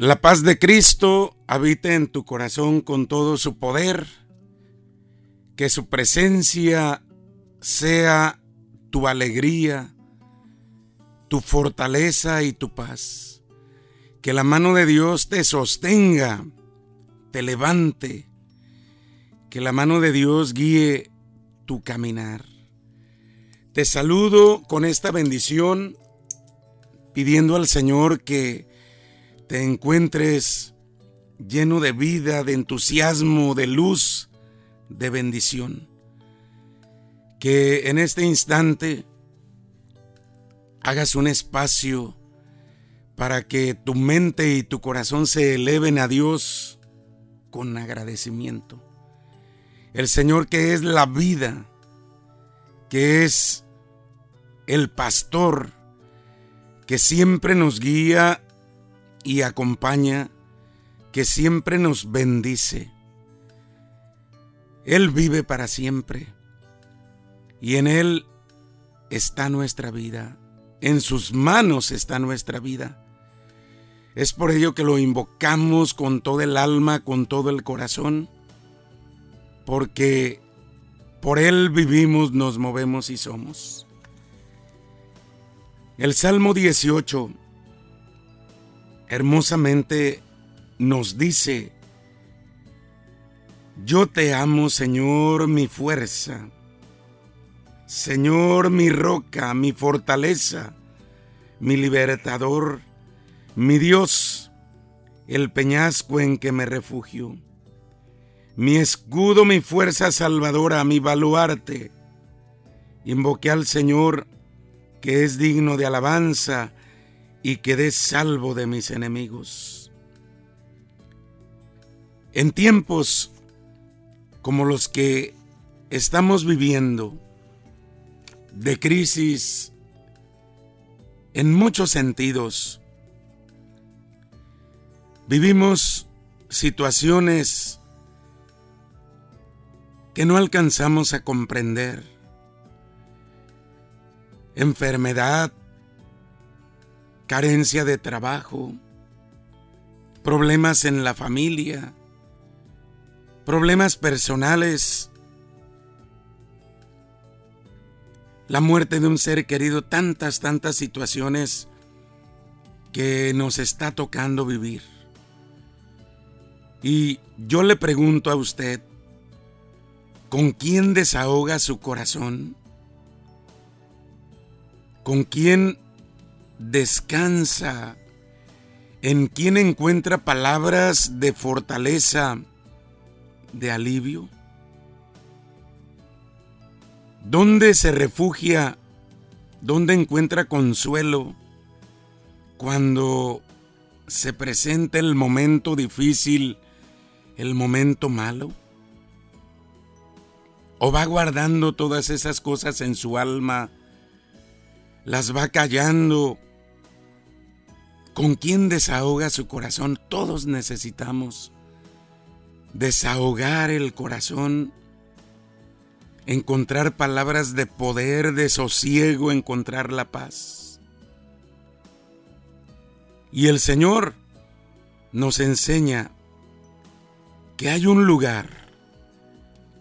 La paz de Cristo habite en tu corazón con todo su poder, que su presencia sea tu alegría, tu fortaleza y tu paz. Que la mano de Dios te sostenga, te levante, que la mano de Dios guíe tu caminar. Te saludo con esta bendición, pidiendo al Señor que te encuentres lleno de vida, de entusiasmo, de luz, de bendición. Que en este instante hagas un espacio para que tu mente y tu corazón se eleven a Dios con agradecimiento. El Señor que es la vida, que es el pastor, que siempre nos guía y acompaña, que siempre nos bendice. Él vive para siempre y en Él está nuestra vida, en sus manos está nuestra vida. Es por ello que lo invocamos con todo el alma, con todo el corazón, porque por Él vivimos, nos movemos y somos. El Salmo 18 hermosamente nos dice, yo te amo, Señor, mi fuerza, Señor, mi roca, mi fortaleza, mi libertador, mi Dios, el peñasco en que me refugio, mi escudo, mi fuerza salvadora, mi baluarte. Invoqué al Señor, que es digno de alabanza, y quedé salvo de mis enemigos. En tiempos como los que estamos viviendo, de crisis en muchos sentidos, vivimos situaciones que no alcanzamos a comprender. Enfermedad, carencia de trabajo, problemas en la familia, problemas personales, la muerte de un ser querido, tantas, tantas situaciones que nos está tocando vivir. Y yo le pregunto a usted, ¿con quién desahoga su corazón? ¿Con quién descansa, en quien encuentra palabras de fortaleza, de alivio. ¿Dónde se refugia? ¿Dónde encuentra consuelo cuando se presenta el momento difícil, el momento malo? ¿O va guardando todas esas cosas en su alma? ¿Las va callando? ¿Con quién desahoga su corazón? Todos necesitamos desahogar el corazón, encontrar palabras de poder, de sosiego, encontrar la paz. Y el Señor nos enseña que hay un lugar,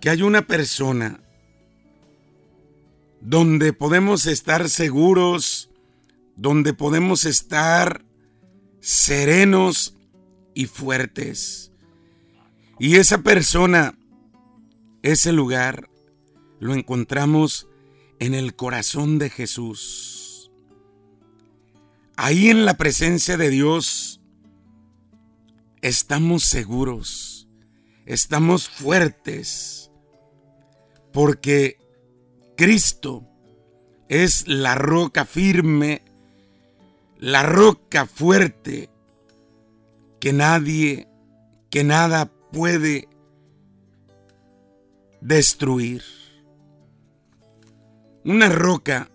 que hay una persona donde podemos estar seguros, donde podemos estar serenos y fuertes. Y esa persona, ese lugar, lo encontramos en el corazón de Jesús. Ahí en la presencia de Dios estamos seguros, estamos fuertes, porque Cristo es la roca firme la roca fuerte que nadie, que nada puede destruir. Una roca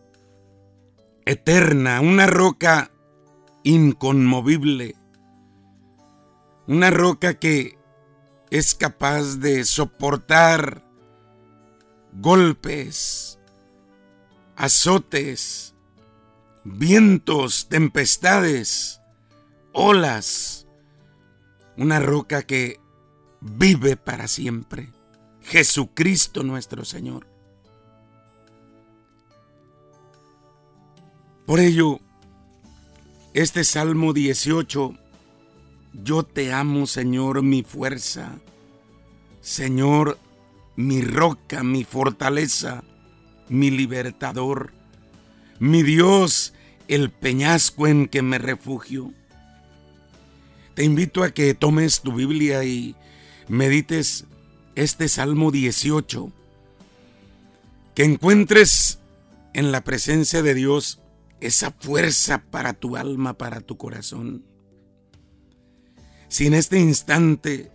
eterna, una roca inconmovible, una roca que es capaz de soportar golpes, azotes, vientos, tempestades, olas, una roca que vive para siempre, Jesucristo nuestro Señor. Por ello, este Salmo 18, yo te amo Señor, mi fuerza, Señor, mi roca, mi fortaleza, mi libertador, mi Dios, el peñasco en que me refugio. Te invito a que tomes tu Biblia y medites este Salmo 18, que encuentres en la presencia de Dios esa fuerza para tu alma, para tu corazón. Si en este instante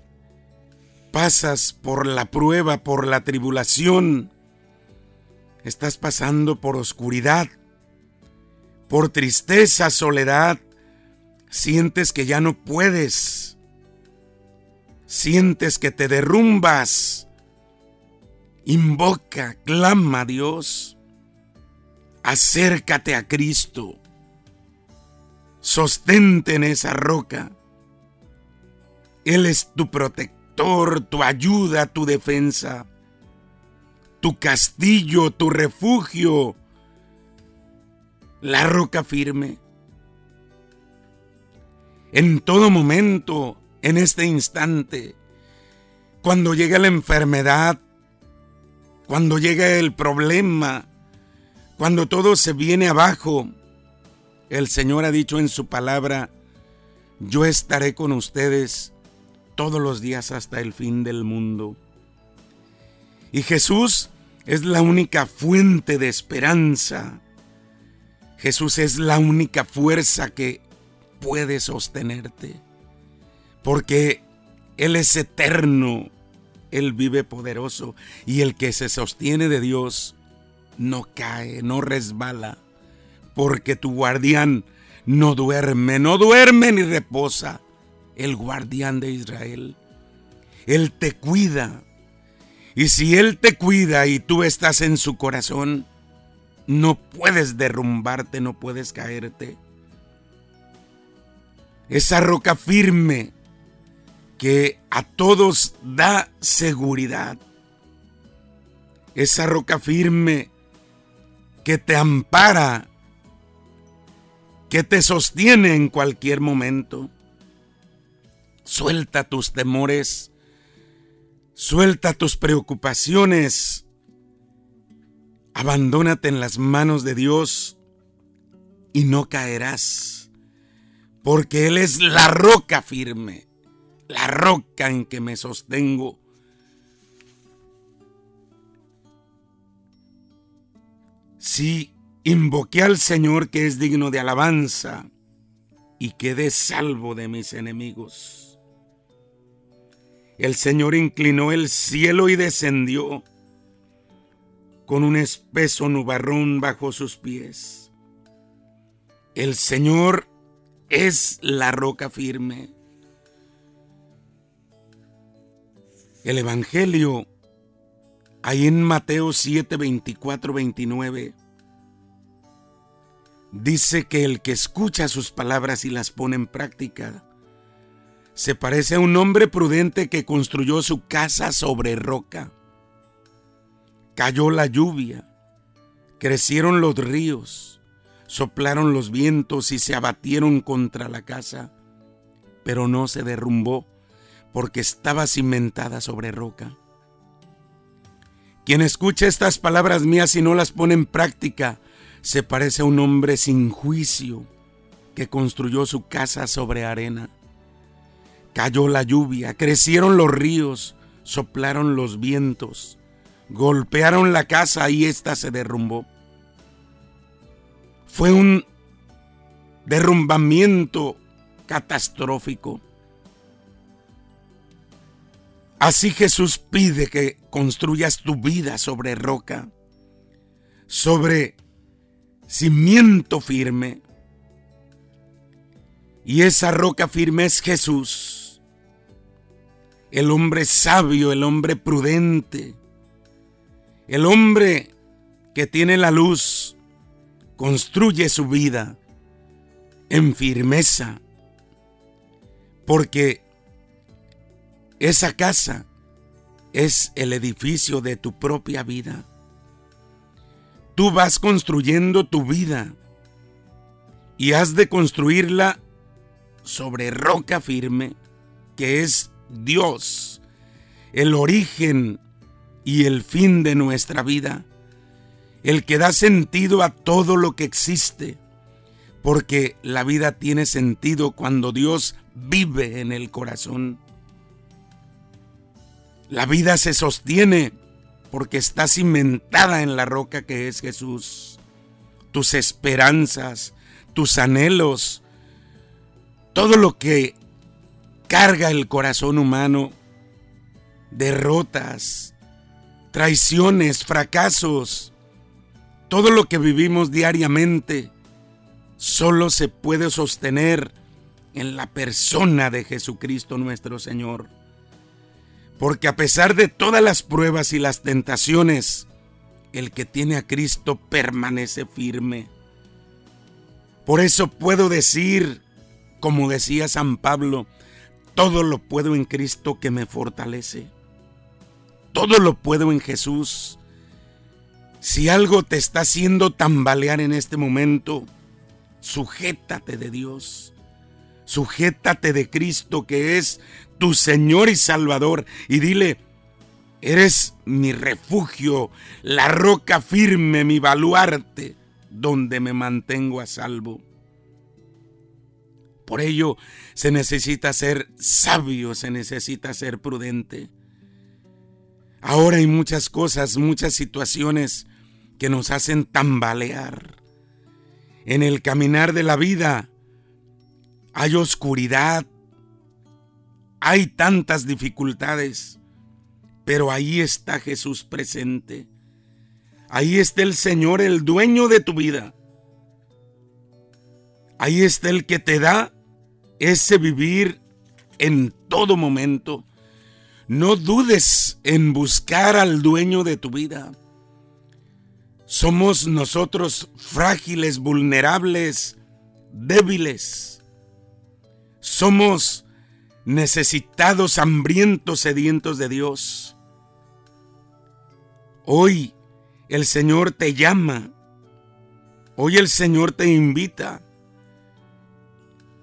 pasas por la prueba, por la tribulación, estás pasando por oscuridad, por tristeza, soledad, sientes que ya no puedes, sientes que te derrumbas, invoca, clama a Dios, acércate a Cristo, sostente en esa roca. Él es tu protector, tu ayuda, tu defensa, tu castillo, tu refugio, la roca firme. En todo momento, en este instante, cuando llega la enfermedad, cuando llega el problema, cuando todo se viene abajo, el Señor ha dicho en su palabra, yo estaré con ustedes todos los días hasta el fin del mundo. Y Jesús es la única fuente de esperanza. Jesús es la única fuerza que puede sostenerte. Porque Él es eterno, Él vive poderoso y el que se sostiene de Dios no cae, no resbala. Porque tu guardián no duerme, no duerme ni reposa. El guardián de Israel. Él te cuida. Y si Él te cuida y tú estás en su corazón, no puedes derrumbarte, no puedes caerte. Esa roca firme que a todos da seguridad. Esa roca firme que te ampara, que te sostiene en cualquier momento. Suelta tus temores, suelta tus preocupaciones, abandónate en las manos de Dios y no caerás, porque Él es la roca firme, la roca en que me sostengo. Sí, invoqué al Señor que es digno de alabanza y quedé salvo de mis enemigos. El Señor inclinó el cielo y descendió con un espeso nubarrón bajo sus pies. El Señor es la roca firme. El Evangelio, ahí en Mateo 7, 24, 29, dice que el que escucha sus palabras y las pone en práctica, se parece a un hombre prudente que construyó su casa sobre roca. Cayó la lluvia, crecieron los ríos, soplaron los vientos y se abatieron contra la casa, pero no se derrumbó porque estaba cimentada sobre roca. Quien escucha estas palabras mías y no las pone en práctica, se parece a un hombre sin juicio que construyó su casa sobre arena. Cayó la lluvia, crecieron los ríos, soplaron los vientos, golpearon la casa y ésta se derrumbó. Fue un derrumbamiento catastrófico. Así Jesús pide que construyas tu vida sobre roca, sobre cimiento firme. Y esa roca firme es Jesús, el hombre sabio, el hombre prudente, el hombre que tiene la luz, construye su vida en firmeza, porque esa casa es el edificio de tu propia vida. Tú vas construyendo tu vida y has de construirla sobre roca firme, que es Dios, el origen y el fin de nuestra vida, el que da sentido a todo lo que existe, porque la vida tiene sentido cuando Dios vive en el corazón. La vida se sostiene porque está cimentada en la roca que es Jesús. Tus esperanzas, tus anhelos, todo lo que carga el corazón humano, derrotas, traiciones, fracasos, todo lo que vivimos diariamente, solo se puede sostener en la persona de Jesucristo nuestro Señor. Porque a pesar de todas las pruebas y las tentaciones, el que tiene a Cristo permanece firme. Por eso puedo decir, como decía San Pablo, todo lo puedo en Cristo que me fortalece. Todo lo puedo en Jesús. Si algo te está haciendo tambalear en este momento, sujétate de Dios. Sujétate de Cristo que es tu Señor y Salvador y dile, eres mi refugio, la roca firme, mi baluarte, donde me mantengo a salvo. Por ello se necesita ser sabio, se necesita ser prudente. Ahora hay muchas cosas, muchas situaciones que nos hacen tambalear. En el caminar de la vida hay oscuridad, hay tantas dificultades, pero ahí está Jesús presente. Ahí está el Señor, el dueño de tu vida. Ahí está el que te da ese vivir en todo momento. No dudes en buscar al dueño de tu vida. Somos nosotros frágiles, vulnerables, débiles. Somos necesitados, hambrientos, sedientos de Dios. Hoy el Señor te llama. Hoy el Señor te invita.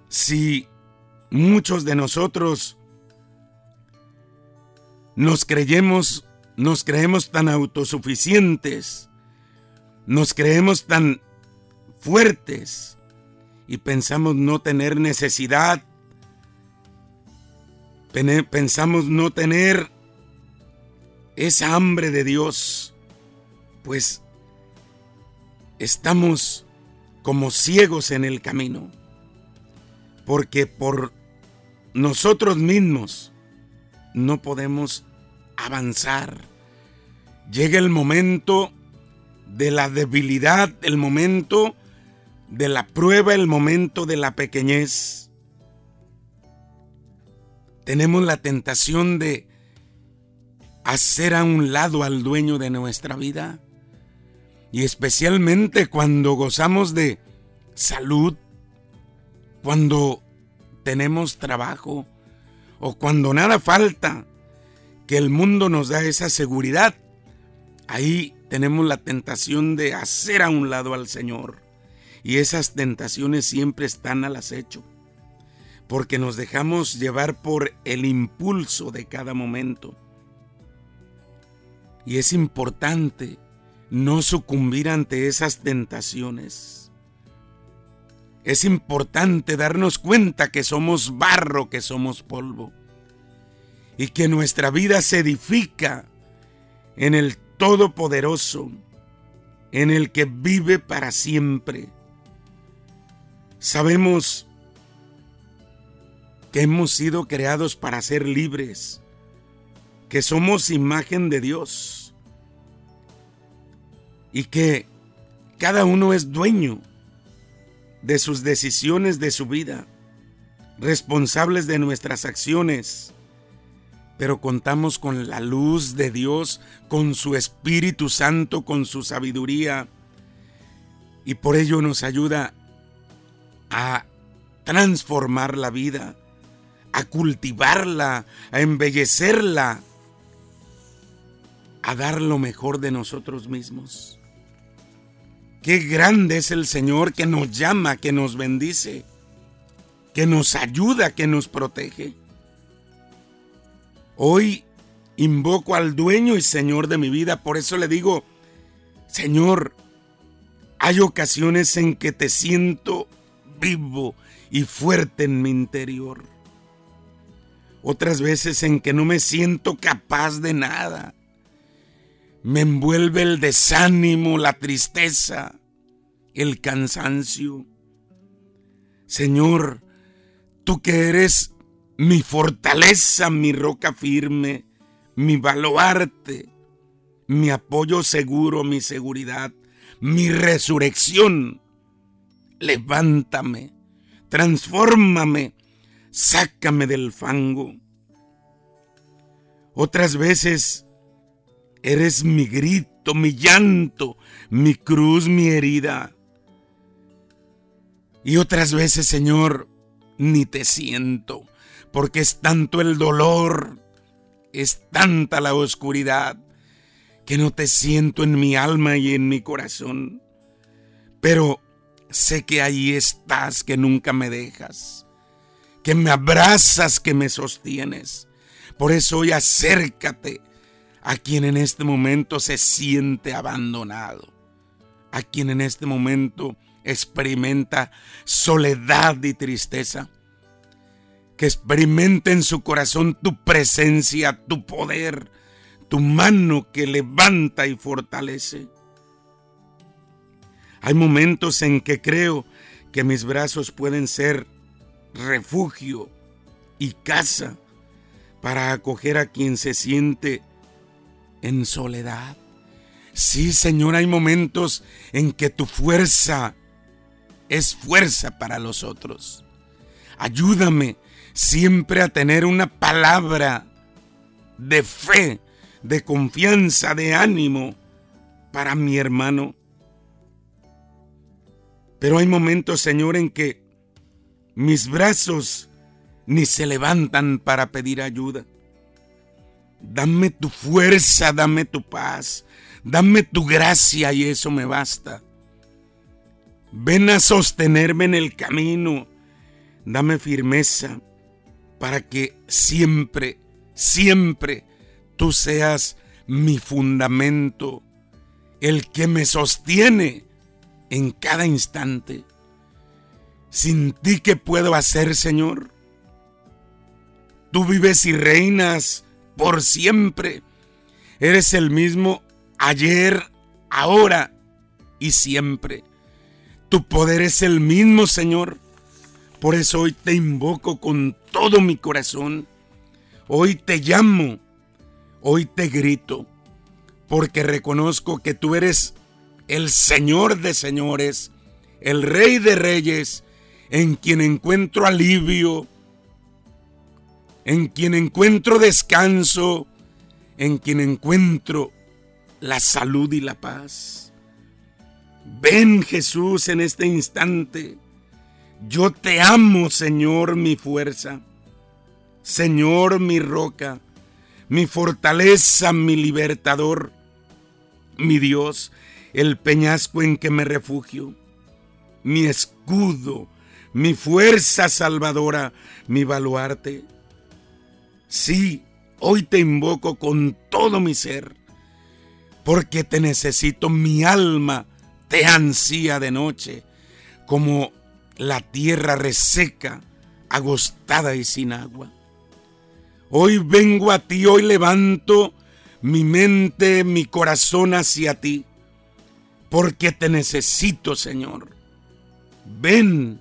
Si muchos de nosotros nos nos creemos tan autosuficientes, nos creemos tan fuertes y pensamos no tener necesidad pensamos no tener esa hambre de Dios, pues estamos como ciegos en el camino, porque por nosotros mismos no podemos avanzar. Llega el momento de la debilidad, el momento de la prueba, el momento de la pequeñez tenemos la tentación de hacer a un lado al dueño de nuestra vida. Y especialmente cuando gozamos de salud, cuando tenemos trabajo o cuando nada falta, que el mundo nos da esa seguridad, ahí tenemos la tentación de hacer a un lado al Señor. Y esas tentaciones siempre están al acecho porque nos dejamos llevar por el impulso de cada momento. Y es importante no sucumbir ante esas tentaciones. Es importante darnos cuenta que somos barro, que somos polvo. Y que nuestra vida se edifica en el Todopoderoso, en el que vive para siempre. Sabemos que hemos sido creados para ser libres, que somos imagen de Dios y que cada uno es dueño de sus decisiones de su vida, responsables de nuestras acciones, pero contamos con la luz de Dios, con su Espíritu Santo, con su sabiduría, y por ello nos ayuda a transformar la vida, a cultivarla, a embellecerla, a dar lo mejor de nosotros mismos. Qué grande es el Señor que nos llama, que nos bendice, que nos ayuda, que nos protege. Hoy invoco al dueño y Señor de mi vida, por eso le digo, Señor, hay ocasiones en que te siento vivo y fuerte en mi interior. Otras veces en que no me siento capaz de nada me envuelve el desánimo, la tristeza, el cansancio. Señor, tú que eres mi fortaleza, mi roca firme, mi baluarte, mi apoyo seguro, mi seguridad, mi resurrección. Levántame, transfórmame, sácame del fango. Otras veces Eres mi grito, mi llanto, mi cruz, mi herida. Y otras veces, Señor, ni te siento, porque es tanto el dolor, es tanta la oscuridad, que no te siento en mi alma y en mi corazón. Pero sé que ahí estás, que nunca me dejas, que me abrazas, que me sostienes. Por eso hoy acércate a quien en este momento se siente abandonado, a quien en este momento experimenta soledad y tristeza, que experimente en su corazón tu presencia, tu poder, tu mano que levanta y fortalece. Hay momentos en que creo que mis brazos pueden ser refugio y casa para acoger a quien se siente en soledad. Sí, Señor, hay momentos en que tu fuerza es fuerza para los otros. Ayúdame siempre a tener una palabra de fe, de confianza, de ánimo para mi hermano. Pero hay momentos, Señor, en que mis brazos ni se levantan para pedir ayuda. Dame tu fuerza, dame tu paz, dame tu gracia y eso me basta. Ven a sostenerme en el camino, dame firmeza para que siempre, siempre tú seas mi fundamento, el que me sostiene en cada instante. Sin ti, ¿qué puedo hacer, Señor? Tú vives y reinas por siempre. Eres el mismo ayer, ahora y siempre. Tu poder es el mismo, Señor. Por eso hoy te invoco con todo mi corazón. Hoy te llamo. Hoy te grito. Porque reconozco que tú eres el Señor de señores, el Rey de reyes, en quien encuentro alivio, en quien encuentro descanso, en quien encuentro la salud y la paz. Ven Jesús en este instante. Yo te amo, Señor, mi fuerza. Señor, mi roca, mi fortaleza, mi libertador, mi Dios, el peñasco en que me refugio, mi escudo, mi fuerza salvadora, mi baluarte. Sí, hoy te invoco con todo mi ser, porque te necesito, mi alma te ansía de noche, como la tierra reseca, agostada y sin agua. Hoy vengo a ti, hoy levanto mi mente, mi corazón hacia ti, porque te necesito, Señor. Ven,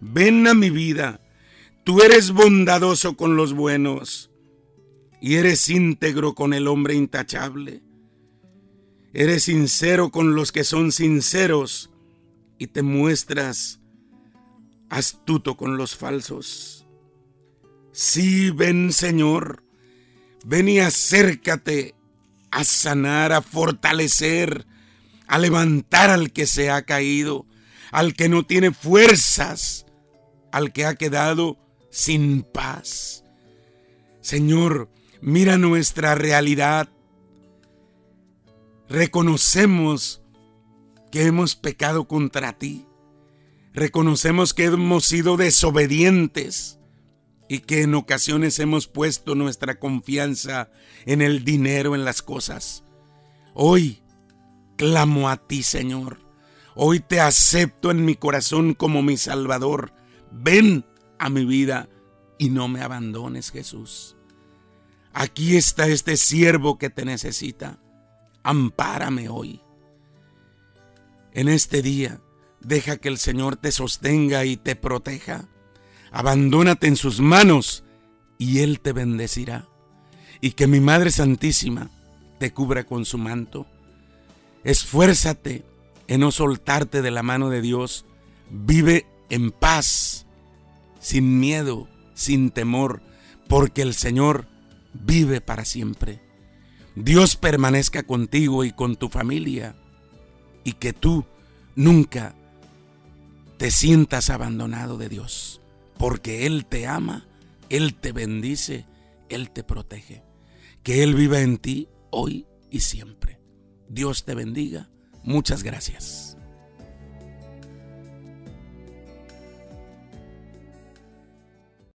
ven a mi vida Tú eres bondadoso con los buenos y eres íntegro con el hombre intachable. Eres sincero con los que son sinceros y te muestras astuto con los falsos. Sí, ven Señor, ven y acércate a sanar, a fortalecer, a levantar al que se ha caído, al que no tiene fuerzas, al que ha quedado sin paz. Señor, mira nuestra realidad. Reconocemos que hemos pecado contra ti. Reconocemos que hemos sido desobedientes y que en ocasiones hemos puesto nuestra confianza en el dinero, en las cosas. Hoy clamo a ti, Señor. Hoy te acepto en mi corazón como mi Salvador. Ven a mi vida y no me abandones, Jesús. Aquí está este siervo que te necesita. Ampárame hoy. En este día, deja que el Señor te sostenga y te proteja. Abandónate en sus manos y Él te bendecirá. Y que mi Madre Santísima te cubra con su manto. Esfuérzate en no soltarte de la mano de Dios. Vive en paz, sin miedo, sin temor, porque el Señor vive para siempre. Dios permanezca contigo y con tu familia y que tú nunca te sientas abandonado de Dios, porque Él te ama, Él te bendice, Él te protege. Que Él viva en ti hoy y siempre. Dios te bendiga. Muchas gracias.